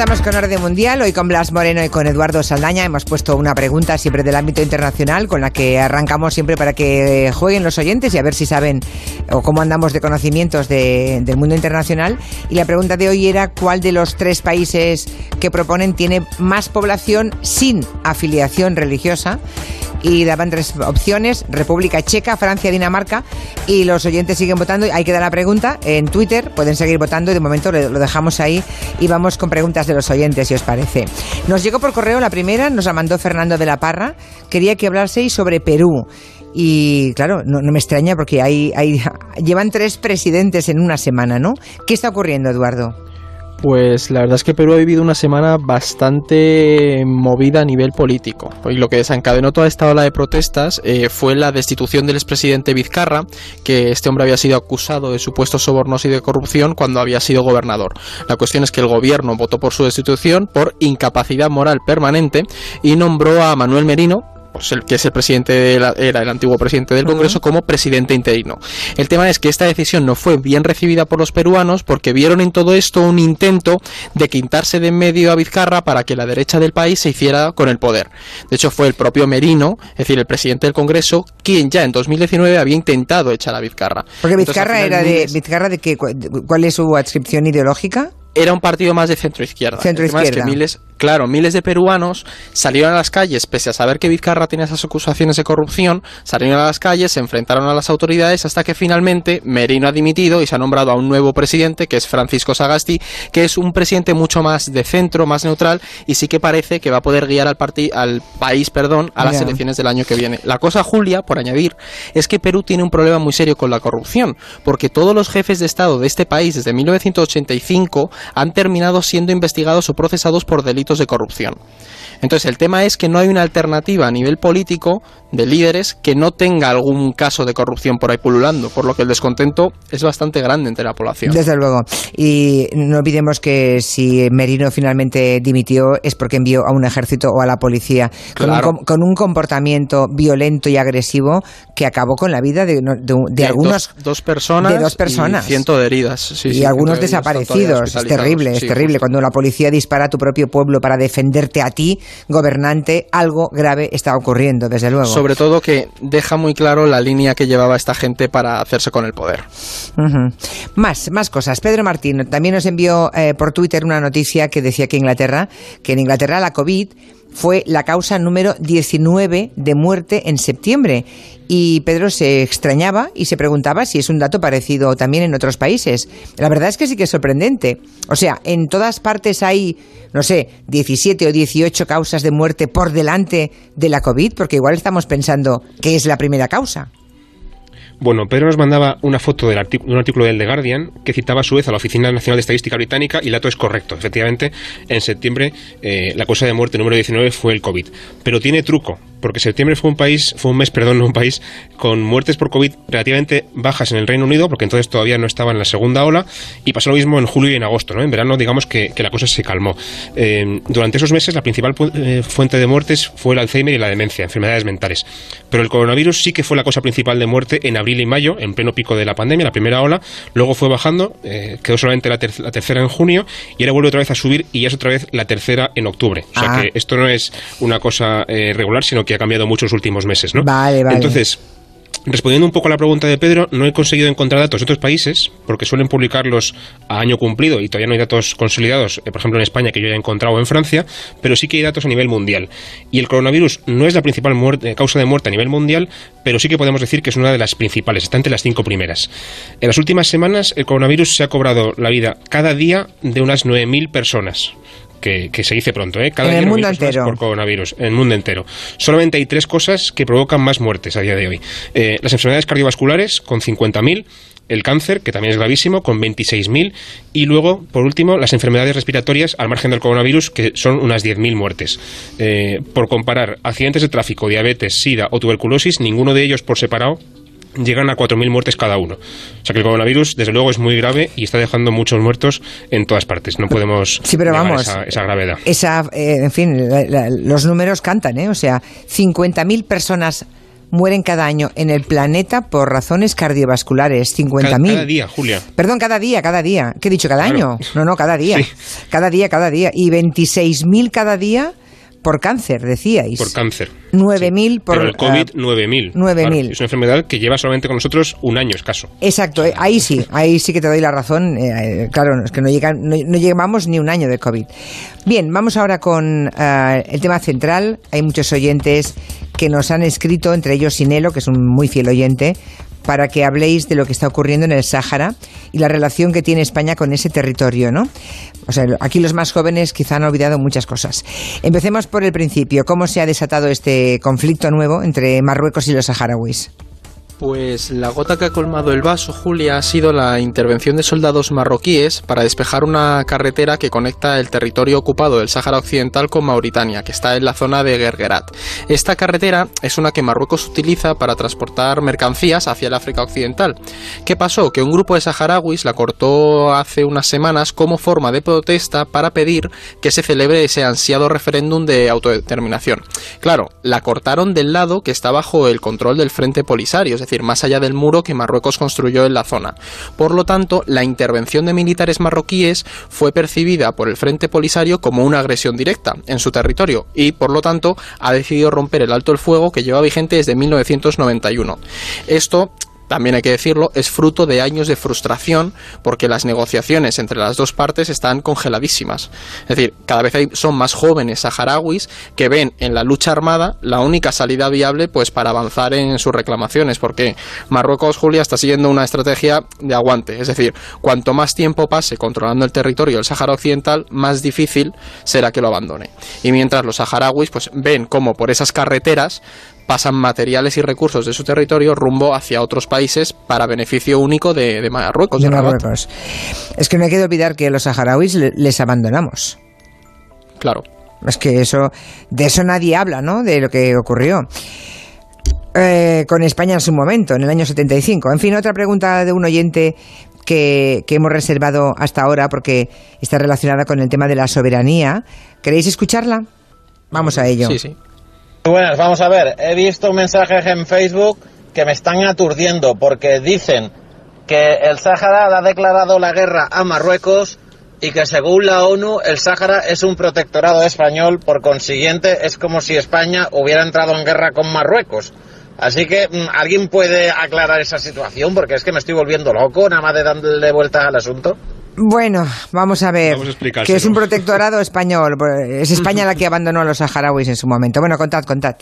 estamos con Orden Mundial, hoy con Blas Moreno y con Eduardo Saldaña. Hemos puesto una pregunta siempre del ámbito internacional con la que arrancamos siempre para que jueguen los oyentes y a ver si saben o cómo andamos de conocimientos del mundo internacional. Y la pregunta de hoy era cuál de los tres países que proponen tiene más población sin afiliación religiosa y daban tres opciones, República Checa, Francia, Dinamarca, y los oyentes siguen votando. Hay que dar la pregunta en Twitter, pueden seguir votando y de momento lo dejamos ahí y vamos con preguntas de los oyentes, si os parece. Nos llegó por correo la primera, nos la mandó Fernando de la Parra, quería que hablaseis sobre Perú. Y claro, no, me extraña porque hay, hay, llevan tres presidentes en una semana, ¿no? ¿Qué está ocurriendo, Eduardo? Pues la verdad es que Perú ha vivido una semana bastante movida a nivel político. Y lo que desencadenó toda esta ola de protestas eh, fue la destitución del expresidente Vizcarra, que este hombre había sido acusado de supuestos sobornos y de corrupción cuando había sido gobernador. La cuestión es que el gobierno votó por su destitución por incapacidad moral permanente y nombró a Manuel Merino, pues el que es el presidente era el antiguo presidente del Congreso como presidente interino. El tema es que esta decisión no fue bien recibida por los peruanos porque vieron en todo esto un intento de quitarse de en medio a Vizcarra para que la derecha del país se hiciera con el poder. De hecho fue el propio Merino, es decir, el presidente del Congreso, quien ya en 2019 había intentado echar a Vizcarra. Porque Vizcarra era de Vizcarra de qué cuál es su adscripción ideológica? era un partido más de centro izquierda. Centro izquierda. miles, claro, miles de peruanos salieron a las calles, pese a saber que Vizcarra tenía esas acusaciones de corrupción, salieron a las calles, se enfrentaron a las autoridades hasta que finalmente Merino ha dimitido y se ha nombrado a un nuevo presidente, que es Francisco Sagasti, que es un presidente mucho más de centro, más neutral y sí que parece que va a poder guiar al, al país perdón, a las elecciones del año que viene. La cosa, Julia, por añadir, es que Perú tiene un problema muy serio con la corrupción, porque todos los jefes de Estado de este país desde 1985 han terminado siendo investigados o procesados por delitos de corrupción. Entonces el tema es que no hay una alternativa a nivel político de líderes que no tenga algún caso de corrupción por ahí pululando, por lo que el descontento es bastante grande entre la población. Desde luego. Y no olvidemos que si Merino finalmente dimitió es porque envió a un ejército o a la policía con, un, comportamiento violento y agresivo que acabó con la vida de, algunos... Dos, personas. De dos personas. Y ciento de heridas. y algunos desaparecidos. Es terrible, es terrible. Cuando la policía dispara a tu propio pueblo para defenderte a ti, gobernante, algo grave está ocurriendo, desde luego. Sobre todo que deja muy claro la línea que llevaba esta gente para hacerse con el poder. Más, más cosas. Pedro Martín también nos envió eh, por Twitter una noticia que decía que Inglaterra, que en Inglaterra la COVID fue la causa número 19 de muerte en septiembre. Y Pedro se extrañaba y se preguntaba si es un dato parecido también en otros países. La verdad es que sí que es sorprendente. O sea, en todas partes hay, no sé, 17 o 18 causas de muerte por delante de la COVID, porque igual estamos pensando que es la primera causa. Bueno, Pedro nos mandaba una foto de un artículo del The Guardian que citaba a su vez a la Oficina Nacional de Estadística Británica y el dato es correcto. Efectivamente, en septiembre eh, la causa de muerte número 19 fue el COVID. Pero tiene truco, porque septiembre fue un país, fue un mes, perdón, un país con muertes por COVID relativamente bajas en el Reino Unido, porque entonces todavía no estaba en la segunda ola, y pasó lo mismo en julio y en agosto, ¿no? En verano, digamos que, la cosa se calmó. Eh, durante esos meses, la principal eh, fuente de muertes fue el Alzheimer y la demencia, enfermedades mentales. Pero el coronavirus sí que fue la causa principal de muerte en abril y mayo, en pleno pico de la pandemia, la primera ola, luego fue bajando, eh, quedó solamente la, tercera en junio, y ahora vuelve otra vez a subir, y ya es otra vez la tercera en octubre. O sea ah. que esto no es una cosa regular, sino que que ha cambiado mucho en los últimos meses, ¿no? Vale, vale. Entonces, Respondiendo un poco a la pregunta de Pedro, no he conseguido encontrar datos de otros países, porque suelen publicarlos a año cumplido y todavía no hay datos consolidados, eh, por ejemplo en España, que yo ya he encontrado en Francia, pero sí que hay datos a nivel mundial. Y el coronavirus no es la principal eh, causa de muerte a nivel mundial, pero sí que podemos decir que es una de las principales, está entre las cinco primeras. En las últimas semanas, el coronavirus se ha cobrado la vida cada día de unas 9.000 personas que, se dice pronto, ¿eh? Cada en el mundo entero. Por coronavirus, en el mundo entero. Solamente hay tres cosas que provocan más muertes a día de hoy. Eh, las enfermedades cardiovasculares, con 50.000, el cáncer, que también es gravísimo, con 26.000, y luego, por último, las enfermedades respiratorias al margen del coronavirus, que son unas 10.000 muertes. Eh, por comparar, accidentes de tráfico, diabetes, sida o tuberculosis, ninguno de ellos por separado llegan a 4.000 muertes cada uno. O sea que el coronavirus, desde luego, es muy grave y está dejando muchos muertos en todas partes. No podemos sí, pero vamos, esa, gravedad. Esa, eh, en fin, los números cantan, ¿eh? O sea, 50.000 personas mueren cada año en el planeta por razones cardiovasculares. 50.000. Cada, día, Julia. Perdón, cada día, cada día. ¿Qué he dicho? ¿Cada año? No, no, cada día. Cada día, cada día. Y 26.000 cada día por cáncer, decíais. Por cáncer. 9.000 por... Pero el COVID, 9.000. 9.000. es una enfermedad que lleva solamente con nosotros un año escaso. Exacto, eh, ahí sí, ahí sí que te doy la razón. Eh, eh, claro, es que no, llega, no, llevamos ni un año de COVID. Bien, vamos ahora con el tema central. Hay muchos oyentes que nos han escrito, entre ellos Sinelo, que es un muy fiel oyente, para que habléis de lo que está ocurriendo en el Sáhara y la relación que tiene España con ese territorio, ¿no? O sea, aquí los más jóvenes quizá han olvidado muchas cosas. Empecemos por el principio. ¿Cómo se ha desatado este conflicto nuevo entre Marruecos y los saharauis? Pues la gota que ha colmado el vaso, Julia, ha sido la intervención de soldados marroquíes para despejar una carretera que conecta el territorio ocupado del Sáhara Occidental con Mauritania, que está en la zona de Gergerat. Esta carretera es una que Marruecos utiliza para transportar mercancías hacia el África Occidental. ¿Qué pasó? Que un grupo de saharauis la cortó hace unas semanas como forma de protesta para pedir que se celebre ese ansiado referéndum de autodeterminación. Claro, la cortaron del lado que está bajo el control del Frente Polisario, es decir, más allá del muro que Marruecos construyó en la zona. Por lo tanto, la intervención de militares marroquíes fue percibida por el Frente Polisario como una agresión directa en su territorio y, por lo tanto, ha decidido romper el alto el fuego que lleva vigente desde 1991. Esto también hay que decirlo, es fruto de años de frustración porque las negociaciones entre las dos partes están congeladísimas. Es decir, cada vez hay, son más jóvenes saharauis que ven en la lucha armada la única salida viable pues para avanzar en sus reclamaciones, porque Marruecos, Julia, está siguiendo una estrategia de aguante. Es decir, cuanto más tiempo pase controlando el territorio del Sahara Occidental, más difícil será que lo abandone. Y mientras los saharauis pues ven cómo por esas carreteras pasan materiales y recursos de su territorio rumbo hacia otros países para beneficio único de, Marruecos. Es que no hay que olvidar que los saharauis les abandonamos. Claro. Es que eso, de eso nadie habla, ¿no? De lo que ocurrió. Eh, con España en su momento, en el año 75. En fin, otra pregunta de un oyente que, que, hemos reservado hasta ahora porque está relacionada con el tema de la soberanía. ¿Queréis escucharla? Vamos a ello. Sí, sí. Buenas, vamos a ver. He visto mensajes en Facebook que me están aturdiendo porque dicen que el Sáhara ha declarado la guerra a Marruecos y que según la ONU el Sáhara es un protectorado español, por consiguiente es como si España hubiera entrado en guerra con Marruecos. Así que mm, alguien puede aclarar esa situación porque es que me estoy volviendo loco nada más de darle vuelta al asunto. Bueno, vamos a ver. que es un protectorado español. Es España la que abandonó a los saharauis en su momento. Bueno, contad, contad.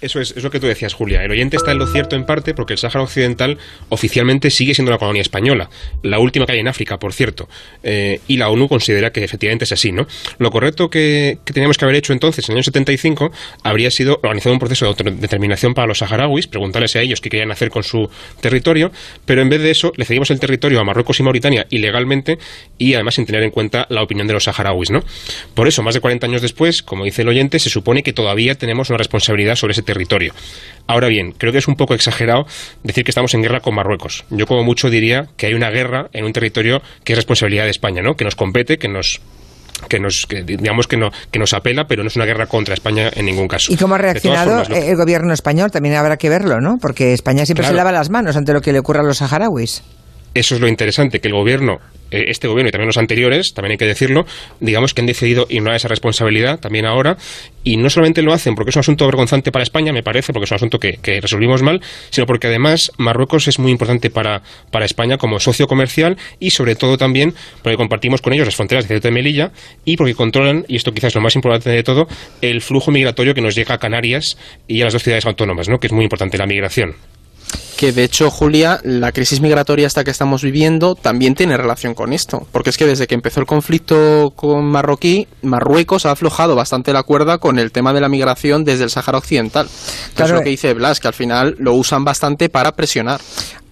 Eso es, lo que tú decías, Julia. El oyente está en lo cierto en parte porque el Sáhara Occidental oficialmente sigue siendo una colonia española, la última que hay en África, por cierto. Eh, y la ONU considera que efectivamente es así, ¿no? Lo correcto que, teníamos que haber hecho entonces, en el año 75, habría sido organizar un proceso de autodeterminación para los saharauis, preguntarles a ellos qué querían hacer con su territorio, pero en vez de eso le cedimos el territorio a Marruecos y Mauritania ilegalmente y además sin tener en cuenta la opinión de los saharauis, ¿no? Por eso, más de 40 años después, como dice el oyente, se supone que todavía tenemos una responsabilidad sobre ese territorio. Ahora bien, creo que es un poco exagerado decir que estamos en guerra con Marruecos. Yo como mucho diría que hay una guerra en un territorio que es responsabilidad de España, ¿no? Que nos compete, que nos que nos digamos que no que nos apela pero no es una guerra contra España en ningún caso. Y cómo ha reaccionado el gobierno español también habrá que verlo no porque España siempre se lava las manos ante lo que le ocurra a los saharauis eso es lo interesante, que el gobierno, eh, este gobierno y también los anteriores, también hay que decirlo, digamos que han decidido ignorar esa responsabilidad también ahora, y no solamente lo hacen porque es un asunto vergonzante para España, me parece, porque es un asunto que, resolvimos mal, sino porque además Marruecos es muy importante para, para España como socio comercial y sobre todo también porque compartimos con ellos las fronteras de Ceuta y Melilla y porque controlan, y esto quizás es lo más importante de todo, el flujo migratorio que nos llega a Canarias y a las dos ciudades autónomas, ¿no? que es muy importante la migración que de hecho, Julia, la crisis migratoria esta que estamos viviendo también tiene relación con esto, porque es que desde que empezó el conflicto con Marroquí, Marruecos ha aflojado bastante la cuerda con el tema de la migración desde el Sáhara Occidental. Claro. Es lo que dice Blas, que al final lo usan bastante para presionar.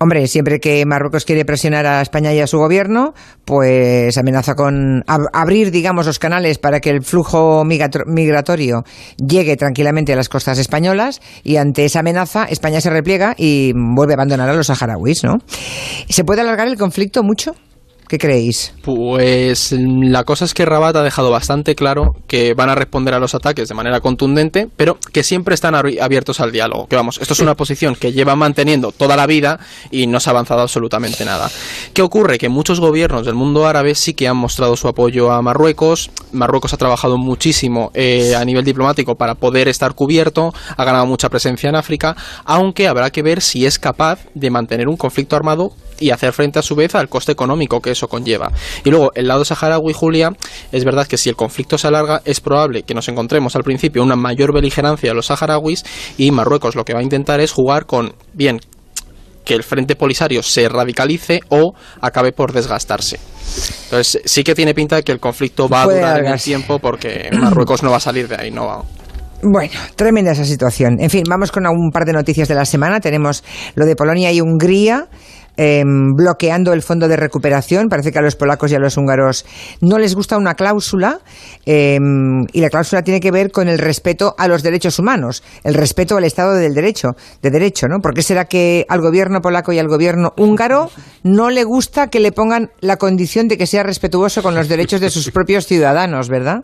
Hombre, siempre que Marruecos quiere presionar a España y a su gobierno, pues amenaza con abrir, digamos, los canales para que el flujo migratorio llegue tranquilamente a las costas españolas y ante esa amenaza España se repliega y vuelve a abandonar a los saharauis, ¿no? ¿Se puede alargar el conflicto mucho? ¿Qué creéis? Pues la cosa es que Rabat ha dejado bastante claro que van a responder a los ataques de manera contundente, pero que siempre están abiertos al diálogo. Que vamos, esto es una posición que lleva manteniendo toda la vida y no se ha avanzado absolutamente nada. ¿Qué ocurre? Que muchos gobiernos del mundo árabe sí que han mostrado su apoyo a Marruecos. Marruecos ha trabajado muchísimo eh, a nivel diplomático para poder estar cubierto, ha ganado mucha presencia en África, aunque habrá que ver si es capaz de mantener un conflicto armado y hacer frente a su vez al coste económico que eso conlleva. Y luego, el lado saharaui, Julia, es verdad que si el conflicto se alarga, es probable que nos encontremos al principio una mayor beligerancia de los saharauis y Marruecos lo que va a intentar es jugar con, bien, que el frente polisario se radicalice o acabe por desgastarse. Entonces, sí que tiene pinta de que el conflicto va a durar en el tiempo porque Marruecos no va a salir de ahí, no va. Bueno, tremenda esa situación. En fin, vamos con un par de noticias de la semana. Tenemos lo de Polonia y Hungría. Em, bloqueando el fondo de recuperación. Parece que a los polacos y a los húngaros no les gusta una cláusula em, y la cláusula tiene que ver con el respeto a los derechos humanos, el respeto al Estado del Derecho, de derecho, ¿no? ¿Por qué será que al gobierno polaco y al gobierno húngaro no le gusta que le pongan la condición de que sea respetuoso con los derechos de sus propios ciudadanos, verdad?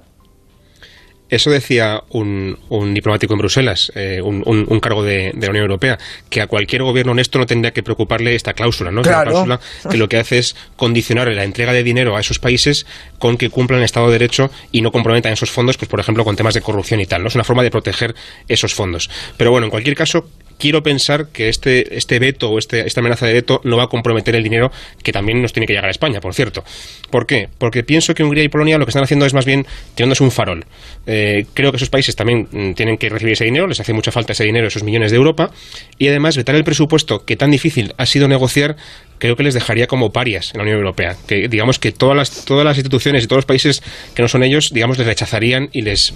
Eso decía un, diplomático en Bruselas, eh, un, cargo de, la Unión Europea, que a cualquier gobierno honesto no tendría que preocuparle esta cláusula, ¿no? cláusula que lo que hace es condicionar la entrega de dinero a esos países con que cumplan el Estado de Derecho y no comprometan esos fondos, pues por ejemplo, con temas de corrupción y tal. ¿no? Es una forma de proteger esos fondos. Pero bueno, en cualquier caso, quiero pensar que este, este veto o este, esta amenaza de veto no va a comprometer el dinero que también nos tiene que llegar a España, por cierto. ¿Por qué? Porque pienso que Hungría y Polonia lo que están haciendo es más bien tirándose un farol. Eh, creo que esos países también mm, tienen que recibir ese dinero, les hace mucha falta ese dinero, esos millones de Europa, y además vetar el presupuesto que tan difícil ha sido negociar creo que les dejaría como parias en la Unión Europea. Que digamos que todas las, todas las instituciones y todos los países que no son ellos, digamos, les rechazarían y les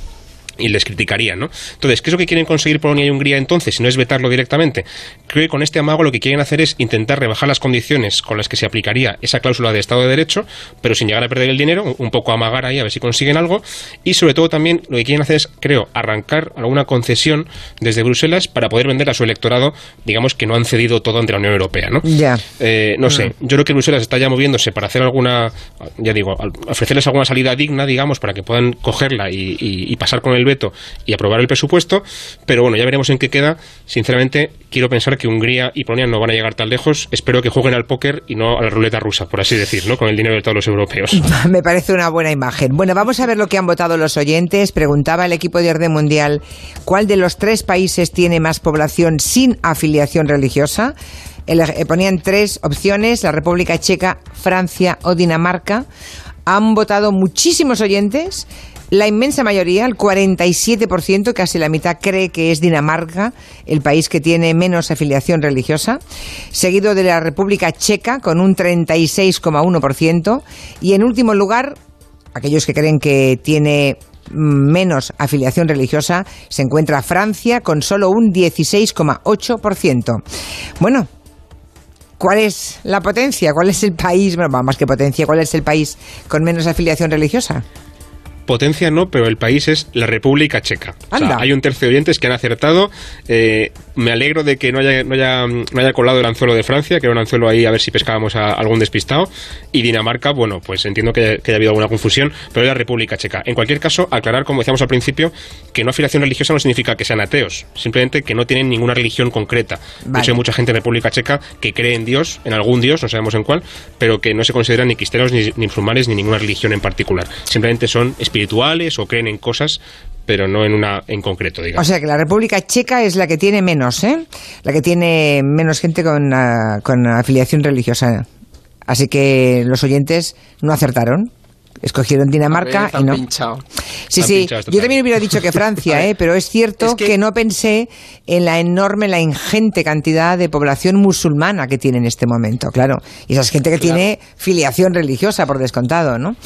y les criticarían, ¿no? Entonces, ¿qué es lo que quieren conseguir Polonia y Hungría entonces, si no es vetarlo directamente? Creo que con este amago lo que quieren hacer es intentar rebajar las condiciones con las que se aplicaría esa cláusula de Estado de Derecho, pero sin llegar a perder el dinero, un poco amagar ahí a ver si consiguen algo, y sobre todo también lo que quieren hacer es, creo, arrancar alguna concesión desde Bruselas para poder vender a su electorado, digamos que no han cedido todo ante la Unión Europea, ¿no? Ya. Eh, no sé, mm. yo creo que Bruselas está ya moviéndose para hacer alguna, ya digo, ofrecerles alguna salida digna, digamos, para que puedan cogerla y, y pasar con el veto y aprobar el presupuesto, pero bueno, ya veremos en qué queda. Sinceramente, quiero pensar que Hungría y Polonia no van a llegar tan lejos. Espero que jueguen al póker y no a la ruleta rusa, por así decir, ¿no? Con el dinero de todos los europeos. Me parece una buena imagen. Bueno, vamos a ver lo que han votado los oyentes. Preguntaba el equipo de orden mundial cuál de los tres países tiene más población sin afiliación religiosa. Eh, ponían tres opciones, la República Checa, Francia o Dinamarca. Han votado muchísimos oyentes la inmensa mayoría, el 47%, casi la mitad, cree que es Dinamarca el país que tiene menos afiliación religiosa, seguido de la República Checa con un 36,1% y en último lugar, aquellos que creen que tiene menos afiliación religiosa, se encuentra Francia con solo un 16,8%. Bueno, ¿Cuál es la potencia? ¿Cuál es el país? Bueno, más que potencia, ¿cuál es el país con menos afiliación religiosa? Potencia no, pero el país es la República Checa. hay un tercio de oyentes que han acertado. Eh, me alegro de que no haya, no, haya, no haya colado el anzuelo de Francia, que era un anzuelo ahí a ver si pescábamos a algún despistado. Y Dinamarca, bueno, pues entiendo que, haya habido alguna confusión, pero es la República Checa. En cualquier caso, aclarar, como decíamos al principio, que no afiliación religiosa no significa que sean ateos, simplemente que no tienen ninguna religión concreta. De hecho, hay mucha gente en República Checa que cree en Dios, en algún Dios, no sabemos en cuál, pero que no se consideran ni cristianos, ni, ni musulmanes, ni ninguna religión en particular. Simplemente son espirituales espirituales o creen en cosas pero no en una en concreto, digamos. O sea que la República Checa es la que tiene menos, ¿eh? La que tiene menos gente con, ah, con afiliación religiosa. Así que los oyentes no acertaron. Escogieron Dinamarca y no. Sí, sí. Yo también hubiera dicho que Francia, ¿eh? pero es cierto que... no pensé en la enorme, la ingente cantidad de población musulmana que tiene en este momento, claro. Y esa es gente que tiene filiación religiosa, por descontado, ¿no?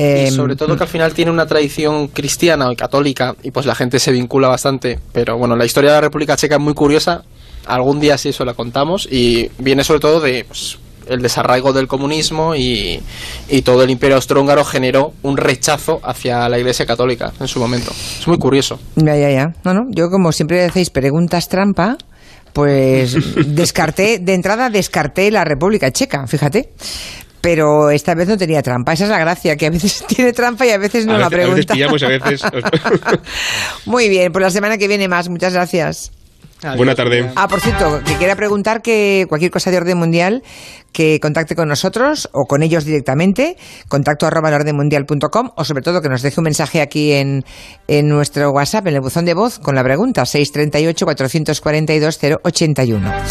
y em, sobre todo que al final tiene una tradición cristiana o católica y pues la gente se vincula bastante. Pero bueno, la historia de la República Checa es muy curiosa. Algún día sí eso la contamos y viene sobre todo de pues, el desarraigo del comunismo y, todo el imperio austrohúngaro generó un rechazo hacia la Iglesia Católica en su momento. Es muy curioso. Ya, ya, ya. No, no. Yo, como siempre hacéis preguntas trampa, pues descarté, de entrada descarté la República Checa, fíjate. pero esta vez no tenía trampa. Esa es la gracia, que a veces tiene trampa y a veces no a la veces, a veces pregunta. pillamos, a veces... Muy bien, pues la semana que viene más. Muchas gracias. Buena tarde. Miriam. Ah, por cierto, que quiera preguntar que cualquier cosa de orden mundial, que contacte con nosotros o con ellos directamente, contacto arroba elordenmundial.com o sobre todo que nos deje un mensaje aquí en, en nuestro WhatsApp, en el buzón de voz, con la pregunta 638 442 081.